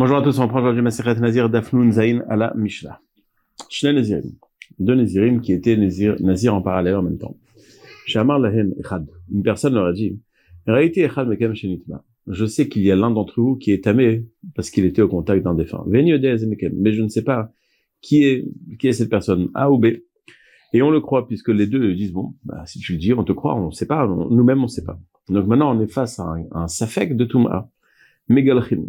Bonjour à tous, on reprend aujourd'hui Maseret Nazir Dafnoun Zain à la Mishnah. Shnei Nazirim. Deux Nazirim qui étaient Nazir, en parallèle en même temps. Shamar Lahen Echad. Une personne leur a dit, Raïti Echad Mekem Shenitma. Je sais qu'il y a l'un d'entre vous qui est tamé parce qu'il était au contact d'un défunt. Veni Mekem. Mais je ne sais pas qui est, qui est cette personne, A ou B. Et on le croit puisque les deux disent, bon, bah, si tu le dis, on te croit, on ne sait pas, nous-mêmes on ne sait pas. Donc maintenant on est face à un, un safek de Touma. Megalchim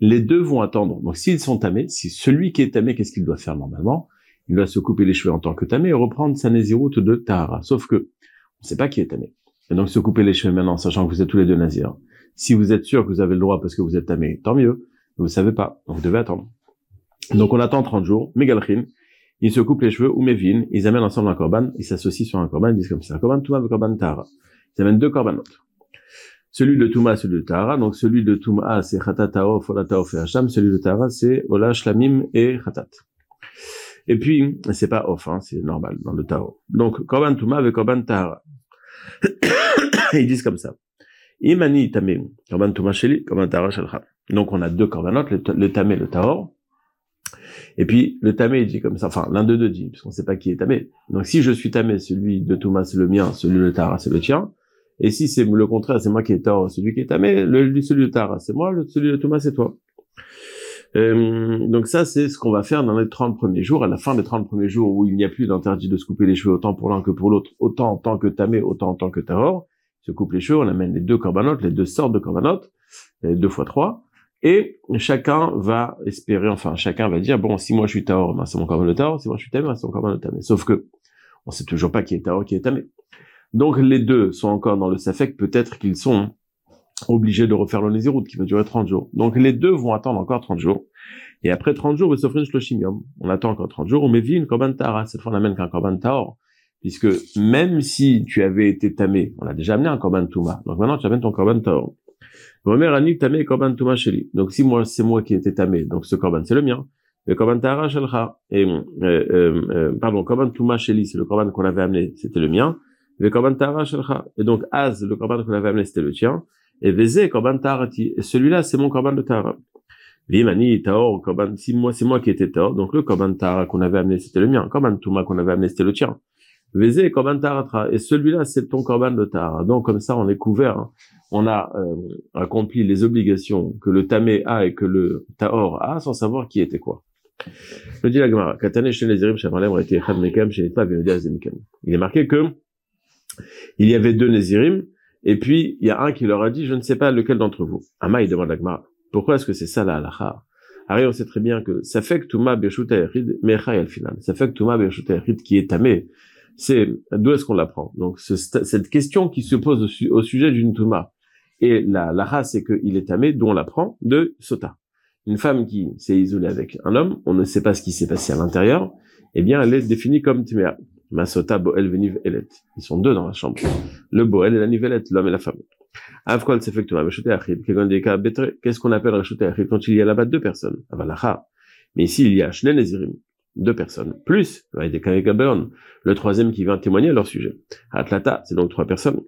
les deux vont attendre. Donc s'ils sont tamés, si celui qui est tamé, qu'est-ce qu'il doit faire normalement? Il doit se couper les cheveux en tant que tamé et reprendre sa nésiroute de Tahara. Sauf que on ne sait pas qui est tamé. Et donc se couper les cheveux maintenant, sachant que vous êtes tous les deux nazirs. Si vous êtes sûr que vous avez le droit parce que vous êtes tamé, tant mieux. Vous ne savez pas, donc vous devez attendre. Donc on attend 30 jours, Megalchin, ils se coupent les cheveux, ou Mevin, ils amènent ensemble un korban, ils s'associent sur un korban, ils disent comme ça, un korban Touma, un korban Tahara. Ils amènent deux korbanotes. Celui de Touma, celui de Tahara. Donc celui de Touma, c'est Khatatao, Folatao, Hacham. Celui de Tahara, c'est Ola, Shlamim et Khatat. Et puis, c'est pas off, hein, c'est normal dans le Tao. Donc, Korban Touma avec Korban Tahara. Ils disent comme ça. Imani Tamim, Korban Touma Sheli, Korban Tahara Shalcha. Donc, on a deux Korbanot, le, le Tamé et le Tahor. Et puis, le Tamé, il dit comme ça, enfin, l'un de deux dit, puisqu'on sait pas qui est Tamé. Donc, si je suis Tamé, celui de Touma, c'est le mien, celui de Tahara, c'est le tien. Et si c'est le contraire, c'est moi qui ai tort, celui qui est tamé, le, celui de Tara, c'est moi, celui de Thomas, c'est toi. Euh, donc ça, c'est ce qu'on va faire dans les 30 premiers jours. À la fin des 30 premiers jours où il n'y a plus d'interdit de se couper les cheveux autant pour l'un que pour l'autre, autant en tant que tamé, autant en tant que tahor, se coupe les cheveux, on amène les deux corbanotes, les deux sortes de corbanotes, deux fois trois, et chacun va espérer, enfin chacun va dire, bon, si moi je suis tahor, ben, c'est mon corban de si moi je suis tamé, ben, c'est mon corban tamé. Sauf que on sait toujours pas qui est tahor, qui est tamé. Donc les deux sont encore dans le Safek, peut-être qu'ils sont obligés de refaire le Nézirut, qui va durer 30 jours. Donc les deux vont attendre encore 30 jours. Et après 30 jours. On attend encore 30 jours, on met une Korban Tahara. Cette fois, on amène qu'un Korban Tahor. Puisque même si tu avais été tamé, on a déjà amené un Korban Touma. Donc maintenant, tu amènes ton Korban Tahor. Tamé Korban Touma. Donc si moi, c'est moi qui étais tamé, donc ce Korban, c'est le mien. Le Korban Tahara. Et, euh, euh, euh, pardon, Korban Touma c'est le Korban qu'on avait amené, c'était le mien. Le korban tara shelcha. Et donc, Az, le korban qu'on avait amené, c'était le tien. Et Vézé, korban tarati. Et celui-là, c'est mon korban de tara. Vimani, taor, korban, si moi, c'est moi qui étais taor. Donc, le korban tara qu'on avait amené, c'était le mien. Korban touma qu'on avait amené, c'était le tien. Vézé, korban taratra. Et celui-là, c'est ton korban de tara. Donc, comme ça, on est couvert. Hein. On a euh, accompli les obligations que le tamé a et que le taor a sans savoir qui était quoi. Le dit la Gemara, Il est marqué que il y avait deux Nézirim, et puis il y a un qui leur a dit, je ne sais pas lequel d'entre vous. Ama, il demande à pourquoi est-ce que c'est ça la halacha? Ari, on sait très bien que ça fait que Touma Birshut Ayachid, Mechay al final. Ça fait que Touma Birshut Ayachid qui est tamé, c'est d'où est-ce qu'on l'apprend? Donc cette question qui se pose au, sujet d'une Touma, et la lacha c'est qu'il est tamé, d'où on l'apprend? De Sota. Une femme qui s'est isolée avec un homme, on ne sait pas ce qui s'est passé à l'intérieur, eh bien elle est définie comme. Masota, Boel, Veniv, Elet. Ils sont deux dans la chambre. Le Boel et la Nivelette, l'homme et la femme. Avkol, Qu'est-ce qu'on appelle Rachute Achid quand il y a là-bas deux personnes? Avalacha. Mais ici, il y a Shnel Nezirim. Deux personnes. Plus, le troisième qui vient témoigner à leur sujet. Atlata, c'est donc trois personnes.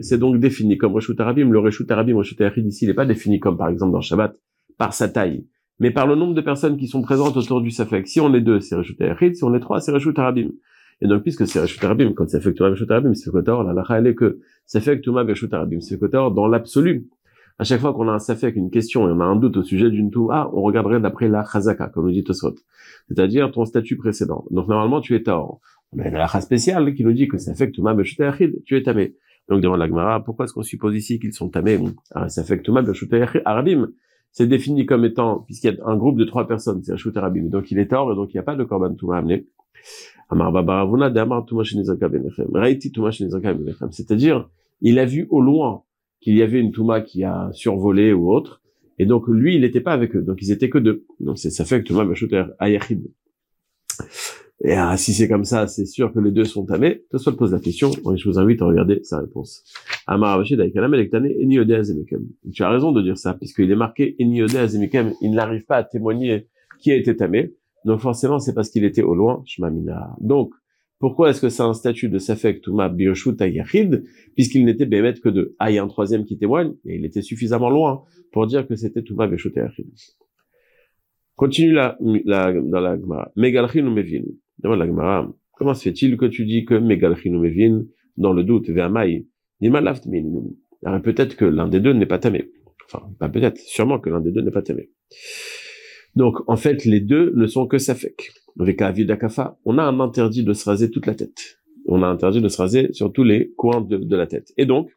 C'est donc défini comme Reshut Arabim. Le Reshut Arabim, Reshut Achid ici, il n'est pas défini comme par exemple dans Shabbat, par sa taille mais par le nombre de personnes qui sont présentes autour du Safek. Si on est deux, c'est Reshut Yachid, si on est trois, c'est Reshut Arabim. Et donc, puisque c'est Reshut Arabim, quand Safek Touma Reshut Arabim, c'est Kotor, la lacha, elle est que Safek Touma Reshut Arabim, c'est Kotor dans l'absolu. À chaque fois qu'on a un Safek, une question, et on a un doute au sujet d'une Touma, on regarderait d'après la Chazaka, comme nous dit Tosot. C'est-à-dire ton statut précédent. Donc, normalement, tu es Taor. Mais la lacha spéciale qui nous dit que Safek Touma Reshut Yachid, tu es Tamé. Donc, demande la Gemara, pourquoi est-ce qu'on suppose ici qu'ils sont Tamé? Ah, Safek Touma Reshut Arabim c'est défini comme étant, puisqu'il y a un groupe de trois personnes, c'est un shooter abîmé, donc il est tort, et donc il n'y a pas de korban touma amené. C'est-à-dire, il a vu au loin qu'il y avait une touma qui a survolé ou autre, et donc lui, il n'était pas avec eux, donc ils étaient que deux. Donc ça fait que touma shooter ayachid. Et ah, si c'est comme ça, c'est sûr que les deux sont tamés. Toi, pose la question. Je vous invite à regarder sa réponse. Tu as raison de dire ça, puisqu'il est marqué Il n'arrive pas à témoigner qui a été tamé. Donc forcément, c'est parce qu'il était au loin. Donc, Pourquoi est-ce que c'est un statut de Safek Touma Bioshut Yachid, puisqu'il n'était bémet que deux Ah, il y a un troisième qui témoigne, et il était suffisamment loin pour dire que c'était Touma Bioshut Yachid. Continue la, dans la Gemara. Megalchin ou Mevin? Demande la Gemara. Comment se fait-il que tu dis que Megalchin ou Mevin, dans le doute, Ve'amai, peut-être que l'un des deux n'est pas tamé. Enfin, pas peut-être, sûrement que l'un des deux n'est pas tamé. Donc, en fait, les deux ne sont que safek. Avec Akafa, on a un interdit de se raser toute la tête. On a interdit de se raser sur tous les coins de, la tête. Et donc,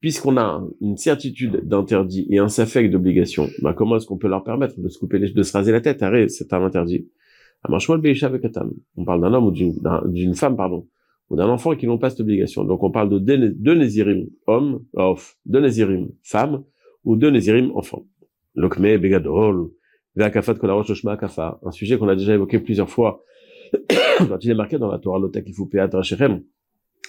puisqu'on a une certitude d'interdit et un safek d'obligation, bah, comment est-ce qu'on peut leur permettre de se couper les, de se raser la tête? Arrête, c'est un interdit. On parle d'un homme ou d'une femme, pardon, ou d'un enfant qui n'ont pas cette obligation. Donc on parle de deux Nézirim hommes, off, deux Nézirim femmes, ou deux Nézirim enfants. Lokme, Begadol, Ve'akafat Kolarosh Oshma Akafa, un sujet qu'on a déjà évoqué plusieurs fois, quand il est marqué dans la Torah Lotakifupeat Rachem,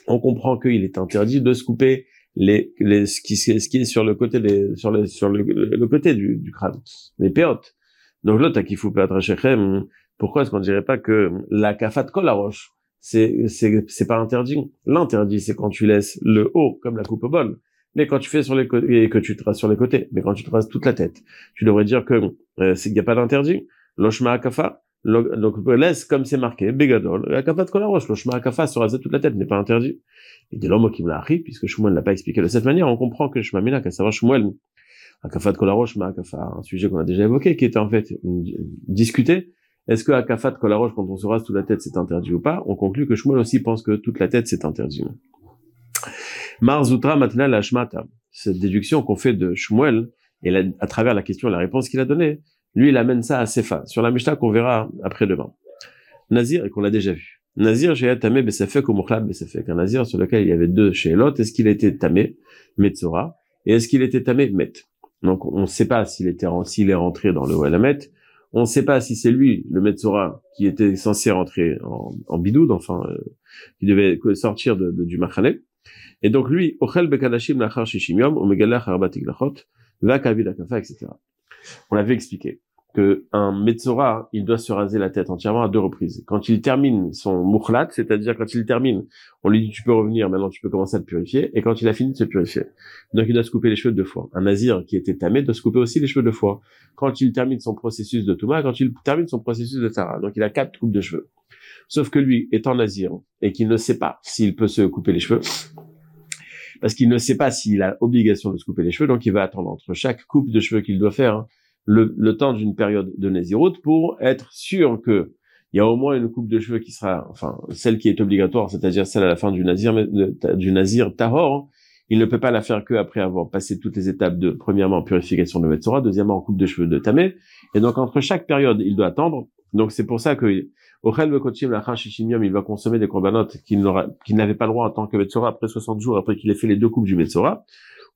on comprend qu'il est interdit de se couper les, les, ce qui, qui est sur le côté des, sur le, sur le, côté du, du crâne, les péotes. Donc Lotakifupeat Rachem, pourquoi est-ce qu'on dirait pas que la kafat kolarosh, c'est c'est c'est pas interdit. L'interdit c'est quand tu laisses le haut comme la coupe au bol. Mais quand tu fais sur les côtés et que tu traces sur les côtés, mais quand tu traces toute la tête, tu devrais dire que euh, c'est qu'il n'y a pas d'interdit. Loshma akafa, donc laisse comme c'est marqué, begadol, akafat kolarosh, loshma akafa se raser toute la tête n'est pas interdit. Et de l'homme qui me l'a appris, puisque Shmuel l'a pas expliqué de cette manière, on comprend que Shmamina, qu'à savoir Shmuel, akafat kolarosh, ma akafa, un sujet qu'on a déjà évoqué, qui était en fait discuté, est-ce que Akafat Kolaroche, quand on se rase toute la tête, c'est interdit ou pas? On conclut que Shmuel aussi pense que toute la tête, c'est interdit. Marzutra Matina Lashmata. Cette déduction qu'on fait de Shmuel, et à travers la question et la réponse qu'il a donnée, lui, il amène ça à Sefa, sur la Mishnah qu'on verra après-demain. Nazir, et qu'on l'a déjà vu. Nazir, j'ai tamé besefek ou mukhlab besefek. Un nazir sur lequel il y avait deux chez l'autre. Est-ce qu'il était tamé, Metzora, et est-ce qu'il était tamé, Met? Donc, on ne sait pas s'il était, s'il est rentré dans le Walamet, on ne sait pas si c'est lui, le Metzora, qui était censé rentrer en, en bidoud, enfin, euh, qui devait sortir du Machane. Et donc lui, Ochel Bekadashim Lachar Shishimium, Omegalach Arbatik Lachot, Vakavid etc. On l'avait expliqué que un Metzora, il doit se raser la tête entièrement à deux reprises. Quand il termine son mukhlat, c'est-à-dire quand il termine, on lui dit tu peux revenir, maintenant tu peux commencer à te purifier, et quand il a fini de se purifier. Donc il doit se couper les cheveux deux fois. Un nazir qui était tamé doit se couper aussi les cheveux deux fois. Quand il termine son processus de Touma, quand il termine son processus de Tara. Donc il a quatre coupes de cheveux. Sauf que lui, étant nazir, et qu'il ne sait pas s'il peut se couper les cheveux, parce qu'il ne sait pas s'il a obligation de se couper les cheveux, donc il va attendre entre chaque coupe de cheveux qu'il doit faire, hein, le, temps d'une période de Nézirut pour être sûr que il y a au moins une coupe de cheveux qui sera, enfin, celle qui est obligatoire, c'est-à-dire celle à la fin du Nazir, du Nazir Tahor. Il ne peut pas la faire que après avoir passé toutes les étapes de, premièrement, purification de Metzora, deuxièmement, coupe de cheveux de Tamé. Et donc, entre chaque période, il doit attendre. Donc, c'est pour ça que, au il va consommer des corbanotes qu'il n'avait pas le droit en tant que Metzora après 60 jours, après qu'il ait fait les deux coupes du Metzora.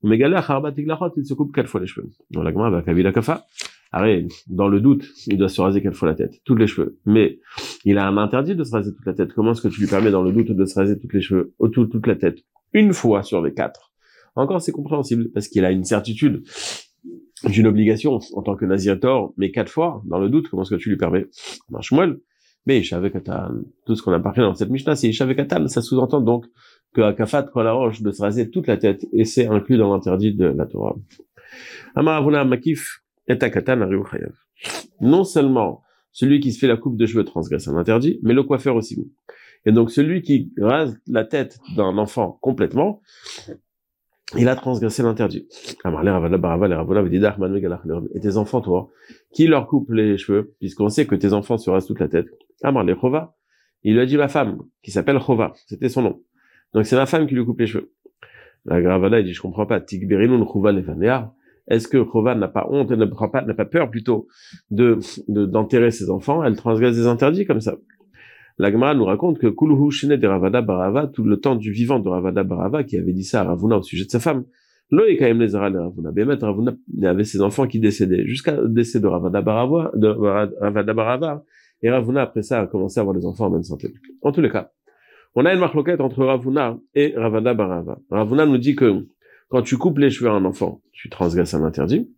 Il se coupe quatre fois les cheveux. Dans le doute, il doit se raser quatre fois la tête, tous les cheveux. Mais il a un interdit de se raser toute la tête. Comment est-ce que tu lui permets dans le doute de se raser toutes les cheveux, autour toute la tête, une fois sur les quatre Encore, c'est compréhensible parce qu'il a une certitude d'une obligation en tant que naziator, mais quatre fois dans le doute. Comment est-ce que tu lui permets? Marche moelle. Mais Katan, tout ce qu'on a parlé dans cette Mishnah, c'est Katan. Ça sous-entend donc que Akafat la roche de se raser toute la tête, et c'est inclus dans l'interdit de la Torah. Makif et Non seulement celui qui se fait la coupe de cheveux transgresse un interdit, mais le coiffeur aussi. Et donc celui qui rase la tête d'un enfant complètement, il a transgressé l'interdit. Et tes enfants, toi, qui leur coupe les cheveux, puisqu'on sait que tes enfants se rasent toute la tête. Il lui a dit ma femme, qui s'appelle Chova, c'était son nom. Donc c'est ma femme qui lui coupe les cheveux. La Gravada, dit, je comprends pas. Est-ce que Chova n'a pas honte, n'a pas, n'a pas peur plutôt de, d'enterrer ses enfants? Elle transgresse des interdits comme ça. L'Agma nous raconte que Kuluhu Shene de Ravada Barava, tout le temps du vivant de Ravada Barava, qui avait dit ça à Ravuna au sujet de sa femme, Lo et Kaim les Ravuna. Bémet Ravuna avait ses enfants qui décédaient jusqu'à décès de Ravada Barava, de Ravada Barava, et Ravuna après ça a commencé à avoir des enfants en bonne santé. En tous les cas, on a une marloquette entre Ravuna et Ravada Barava. Ravuna nous dit que quand tu coupes les cheveux à un enfant, tu transgresses un interdit.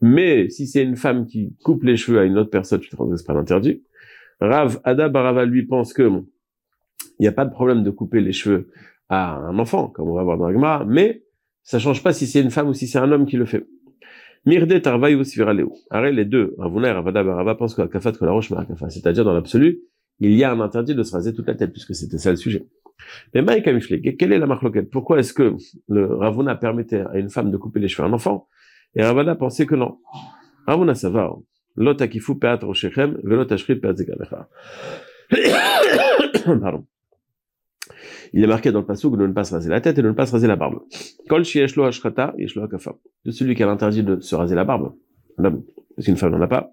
Mais si c'est une femme qui coupe les cheveux à une autre personne, tu transgresses pas l'interdit. Rav Ada Barava lui pense que il n'y a pas de problème de couper les cheveux à un enfant, comme on va voir dans la mais ça change pas si c'est une femme ou si c'est un homme qui le fait. Mirde tarvaï ou Arrête les deux, Ravuna et Ravada Barava pensent qu'à Kafat roche. C'est-à-dire, dans l'absolu, il y a un interdit de se raser toute la tête, puisque c'était ça le sujet. Mais Maïka quelle est la marloquette Pourquoi est-ce que le Ravuna permettait à une femme de couper les cheveux à un enfant Et Ravada pensait que non? Ravuna, ça va. L'otakifu peat roshechem, velotashrit peat. Pardon il est marqué dans le passage de ne pas se raser la tête et de ne pas se raser la barbe. Kol shieshlo ashrata, yeshlo akafa. De celui qui a l'interdit de se raser la barbe, l'homme, parce qu'une femme n'en a pas.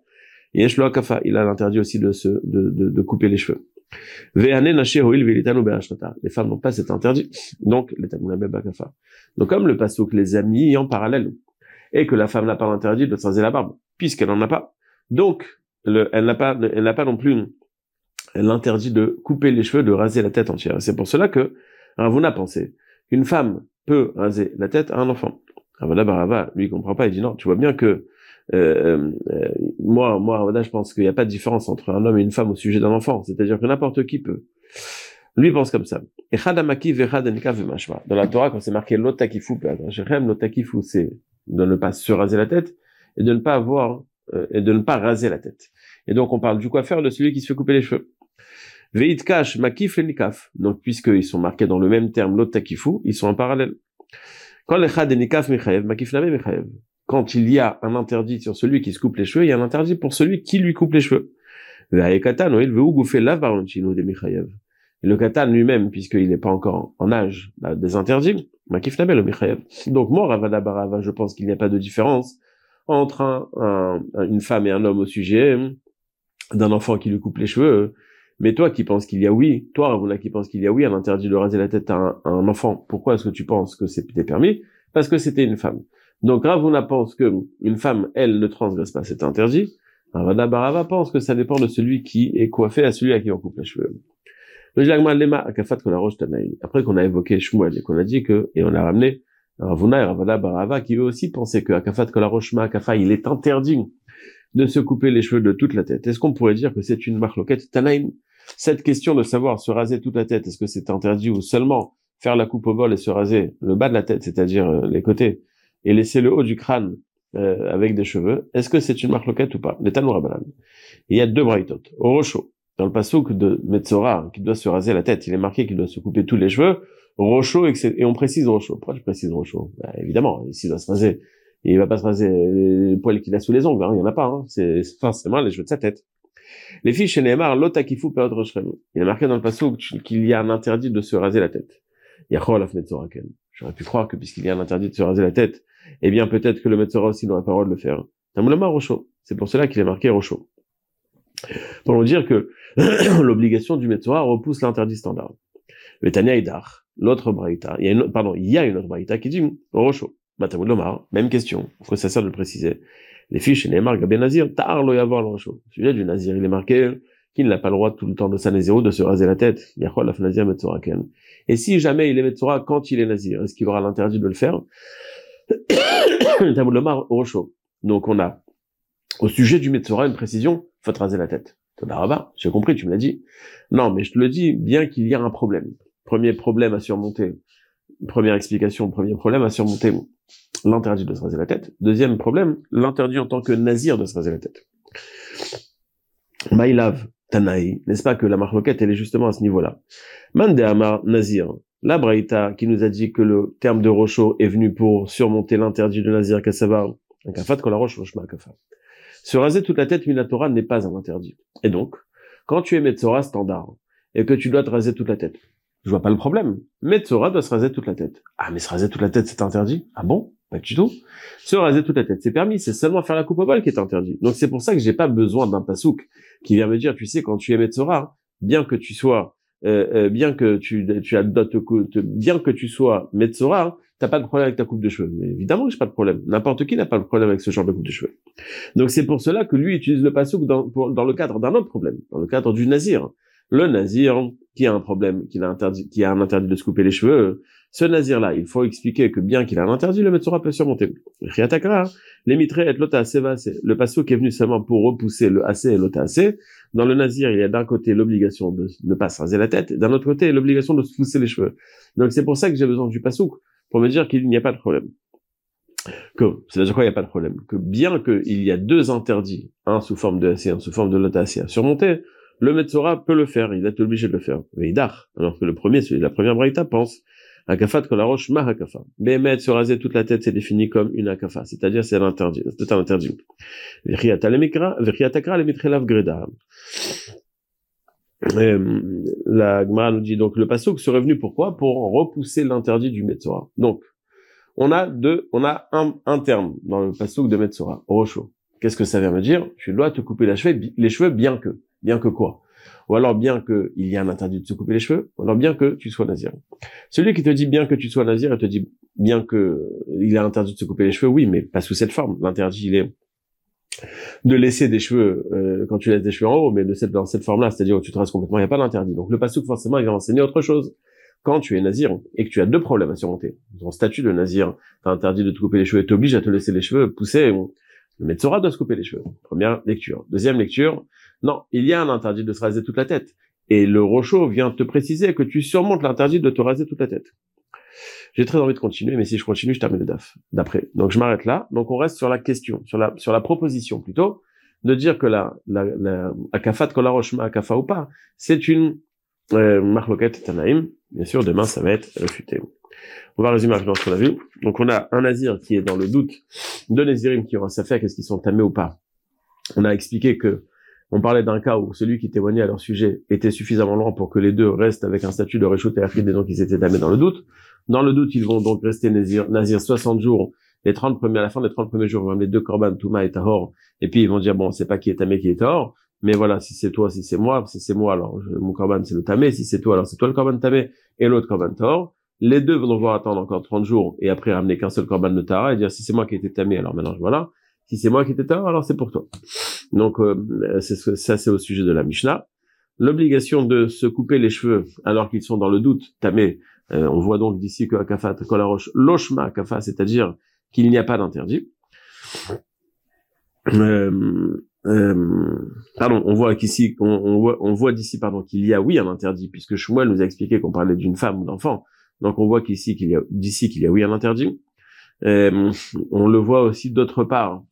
Akafa, il a l'interdit aussi de se, de, de, de couper les cheveux. Les femmes n'ont pas cet interdit. Donc, les. Donc, comme le que les amis en parallèle, et que la femme n'a pas l'interdit de se raser la barbe, puisqu'elle n'en a pas. Donc, le, elle n'a pas, elle n'a pas non plus elle interdit de couper les cheveux, de raser la tête entière. C'est pour cela que Ravuna pensé qu'une femme peut raser la tête à un enfant. Ravuna Barava, lui, comprend pas, il dit non, tu vois bien que euh, euh, moi, moi, Ravuna, je pense qu'il n'y a pas de différence entre un homme et une femme au sujet d'un enfant, c'est-à-dire que n'importe qui peut. Lui pense comme ça. Dans la Torah, quand c'est marqué l'otakifu, l'otakifu, c'est de ne pas se raser la tête et de ne pas avoir euh, et de ne pas raser la tête. Et donc on parle du coiffeur de celui qui se fait couper les cheveux. Veitkash, makif et nikaf. Donc, puisqu'ils sont marqués dans le même terme, l'autre takifu, ils sont en parallèle. Quand Quand il y a un interdit sur celui qui se coupe les cheveux, il y a un interdit pour celui qui lui coupe les cheveux. Et le katan lui-même, puisqu'il n'est pas encore en âge des interdits, Donc, moi, Ravada Barava, je pense qu'il n'y a pas de différence entre une femme et un homme au sujet d'un enfant qui lui coupe les cheveux mais toi qui penses qu'il y a oui, toi Ravuna qui pense qu'il y a oui un interdit de raser la tête à un, enfant, pourquoi est-ce que tu penses que c'était permis? Parce que c'était une femme. Donc Ravuna pense que une femme, elle, ne transgresse pas cet interdit. Ravana Barava pense que ça dépend de celui qui est coiffé à celui à qui on coupe les cheveux. Après qu'on a évoqué Shmuel et qu'on a dit que, et on a ramené Ravuna et Ravana Barava qui eux aussi pensaient que Akafat Kolaroshma Akafa, il est interdit de se couper les cheveux de toute la tête. Est-ce qu'on pourrait dire que c'est une marloquette Tanaïm Cette question de savoir se raser toute la tête, est-ce que c'est interdit ou seulement faire la coupe au vol et se raser le bas de la tête, c'est-à-dire euh, les côtés, et laisser le haut du crâne euh, avec des cheveux, est-ce que c'est une marloquette ou pas? Les. Il y a deux braïtotes. Au Rocho, dans le pasouk de Metzora, qui doit se raser la tête, il est marqué qu'il doit se couper tous les cheveux. Rocho, et on précise Rocho. Pourquoi tu précises Rocho bah, Évidemment, ici il doit se raser il va pas se raser les poils qu'il a sous les ongles, hein, il y en a pas, hein. c'est forcément les cheveux de sa tête. Les filles chez Neymar, l'otakifu peot Il est marqué dans le passage qu'il y a un interdit de se raser la tête. J'aurais pu croire que puisqu'il y a un interdit de se raser la tête, eh bien peut-être que le Metzora aussi n'aurait pas le droit de le faire. Rocho. C'est pour cela qu'il est marqué Rocho. Pour nous dire que l'obligation du Metzora repousse l'interdit standard. Le Tania Idar, l'autre Braïta, il y a une, pardon, il y a une autre Braïta qui dit Rocho. Lomar, même question. Pourquoi ça sert de le préciser? Les fiches, Neymar, Gabé Nazir, Tar lo yavoir le Celui du Nazir, il est marqué qu'il n'a pas le droit tout le temps de sa de se raser la tête. Yachol la Nazir Metzoraken. Et si jamais il est Metzora quand il est Nazir, est-ce qu'il aura l'interdit de le faire? Tamud Lomar, Rocho. Donc on a, au sujet du Metzora, une précision, faut te raser la tête. J'ai compris, tu me l'as dit. Non, mais je te le dis, bien qu'il y a un problème. Premier problème à surmonter. Première explication, premier problème à surmonter l'interdit de se raser la tête. Deuxième problème, l'interdit en tant que nazir de se raser la tête. Maïlav, Tanaï, n'est-ce pas que la marloquette, elle est justement à ce niveau-là. Mande Amar, nazir. La Braïta, qui nous a dit que le terme de rocho est venu pour surmonter l'interdit de nazir kassavar, un kafat la roche. Se raser toute la tête, Minatora, n'est pas un interdit. Et donc, quand tu es Metzora standard, et que tu dois te raser toute la tête, je vois pas le problème. Metzora doit se raser toute la tête. Ah, mais se raser toute la tête, c'est interdit? Ah bon? Pas du tout. Se raser toute la tête, c'est permis. C'est seulement faire la coupe au bol qui est interdit. Donc c'est pour ça que j'ai pas besoin d'un pasouk qui vient me dire, tu sais, quand tu es Metzora, bien que tu sois, euh, euh, bien que tu, tu adoptes, bien que tu sois Metzora, t'as pas de problème avec ta coupe de cheveux. Mais évidemment que j'ai pas de problème. N'importe qui n'a pas de problème avec ce genre de coupe de cheveux. Donc c'est pour cela que lui utilise le pasouk dans, dans le cadre d'un autre problème, dans le cadre du nazir. Le nazir, qui a un problème, qui a interdit, qui a un interdit de se couper les cheveux, ce nazir-là, il faut expliquer que bien qu'il a un interdit, le Metzora peut surmonter. les mitrés et le passo qui est venu seulement pour repousser le assez et l'otase. Dans le nazir, il y a d'un côté l'obligation de ne pas se raser la tête, d'un autre côté l'obligation de se pousser les cheveux. Donc c'est pour ça que j'ai besoin du passouk, pour me dire qu'il n'y a pas de problème. Que, c'est-à-dire quoi, il n'y a pas de problème. Que bien qu'il y a deux interdits, un sous forme de assez, un sous forme de l'otase à surmonter, le Metzora peut le faire, il est obligé de le faire. Mais alors que le premier, celui de la première braïta pense, Akafat que la roche ma hakafa. Bémet se raser toute la tête, c'est défini comme une akafa, c'est-à-dire c'est interdit, c'est un interdit. greda. La Gemara nous dit donc le pasuk serait venu pourquoi? Pour repousser l'interdit du Metzora. Donc, on a deux, on a un, un terme dans le pasuk de Metzora, rocho. Qu'est-ce que ça vient me dire? Tu dois te couper les cheveux, les cheveux bien que. Bien que quoi? Ou alors bien qu'il y a un interdit de se couper les cheveux, ou alors bien que tu sois nazir. Celui qui te dit bien que tu sois nazir, il te dit bien que il a interdit de se couper les cheveux, oui, mais pas sous cette forme. L'interdit, il est de laisser des cheveux euh, quand tu laisses des cheveux en haut, mais de dans cette forme-là, c'est-à-dire où tu te rases complètement, il n'y a pas d'interdit. Donc le pasouk, forcément, il va enseigner autre chose. Quand tu es nazir et que tu as deux problèmes à surmonter, ton statut de nazir, t'as interdit de te couper les cheveux, t'oblige à te laisser les cheveux pousser, le Metzora doit se couper les cheveux. Première lecture. Deuxième lecture, non, il y a un interdit de se raser toute la tête. Et le Rocho vient te préciser que tu surmontes l'interdit de te raser toute la tête. J'ai très envie de continuer, mais si je continue, je termine le DAF d'après. Donc je m'arrête là. Donc on reste sur la question, sur la, sur la proposition plutôt, de dire que la, la, la akafat kolaroshma akafa ou pas, c'est une euh, marloquette tanaïm. Bien sûr, demain ça va être réfuté. On va résumer rapidement ce qu'on a vu. Donc on a un nazir qui est dans le doute, deux nazirim qui aura sa fait, qu'est-ce qu'ils sont tamés ou pas. On a expliqué que on parlait d'un cas où celui qui témoignait à leur sujet était suffisamment loin pour que les deux restent avec un statut de réchaud et donc ils étaient tamés dans le doute. Dans le doute, ils vont donc rester nazir, nazir 60 jours, les 30 premiers, à la fin des 30 premiers jours, ils vont les deux korban, Touma et Tahor, et puis ils vont dire, bon, c'est pas qui est tamé, qui est Tahor, mais voilà, si c'est toi, si c'est moi, si c'est moi, alors mon korban c'est le tamé, si c'est toi, alors c'est toi le korban tamé et l'autre korban Tahor. Les deux vont devoir attendre encore 30 jours et après ramener qu'un seul korban de Tahara et dire, si c'est moi qui ai été tamé, alors maintenant voilà. Si c'est moi qui étais Tahor, alors c'est pour toi. Donc euh, c'est ça c'est au sujet de la Mishnah. L'obligation de se couper les cheveux alors qu'ils sont dans le doute, tamé, euh, on voit donc d'ici que Akafat roche Loshma Akafa, c'est-à-dire qu'il n'y a pas d'interdit. Euh, euh, pardon, on voit qu'ici, on, voit, on voit d'ici, pardon, qu'il y a oui un interdit, puisque Shmuel nous a expliqué qu'on parlait d'une femme ou d'enfant. Donc on voit qu'ici qu'il y a d'ici qu'il y a oui un interdit. on le voit aussi d'autre part,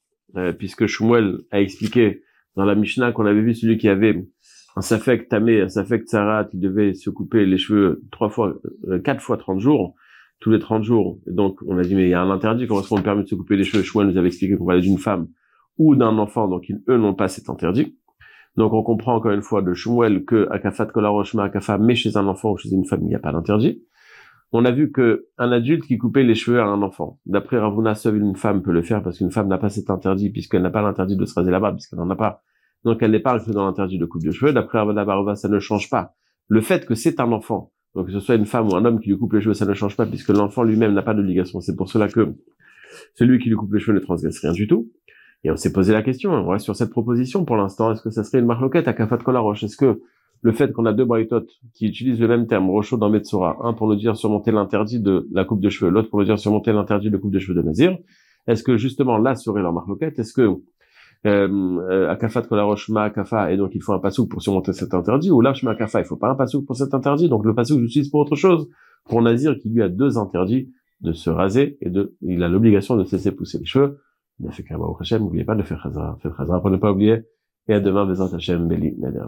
puisque Shmuel a expliqué dans la Mishnah qu'on avait vu celui qui avait un safek tamé, un safek tsarat, il devait se couper les cheveux trois fois, euh, quatre fois 30 jours, tous les 30 jours. donc, on a dit, mais il y a un interdit, comment est-ce qu'on permet de se couper les cheveux? Chouin nous avait expliqué qu'on parlait d'une femme ou d'un enfant, donc ils, eux n'ont pas cet interdit. Donc, on comprend encore une fois de Shmuel que Akafat Kolaroshma Akafa, mais chez un enfant ou chez une femme, il n'y a pas d'interdit. On a vu que un adulte qui coupait les cheveux à un enfant, d'après Ravuna, seule une femme peut le faire parce qu'une femme n'a pas cet interdit puisqu'elle n'a pas l'interdit de se raser là-bas, puisqu'elle n'en a pas donc elle n'est pas dans l'interdit de coupe de cheveux. D'après Ravana Barova, ça ne change pas. Le fait que c'est un enfant, donc que ce soit une femme ou un homme qui lui coupe les cheveux, ça ne change pas puisque l'enfant lui-même n'a pas d'obligation. C'est pour cela que celui qui lui coupe les cheveux ne transgresse rien du tout. Et on s'est posé la question, on reste sur cette proposition pour l'instant, est-ce que ça serait une marloquette à Kafat Kolaroche? Est-ce que le fait qu'on a deux braïtotes qui utilisent le même terme, Rochaud dans Metsora, un pour nous dire surmonter l'interdit de la coupe de cheveux, l'autre pour nous dire surmonter l'interdit de coupe de cheveux de Nazir, est-ce que justement là serait leur marloquette Est-ce que euh, akafat ma akafa, et donc il faut un pasouk pour surmonter cet interdit, ou là, ma akafa, il faut pas un pasouk pour cet interdit, donc le pasouk j'utilise pour autre chose. Pour Nazir, qui lui a deux interdits de se raser, et de, il a l'obligation de cesser pousser les cheveux. A fait qu'un n'oubliez pas de faire chazara. Faites pour ne pas oublier. Et à demain, Bezat Hachem, Beli, Nader.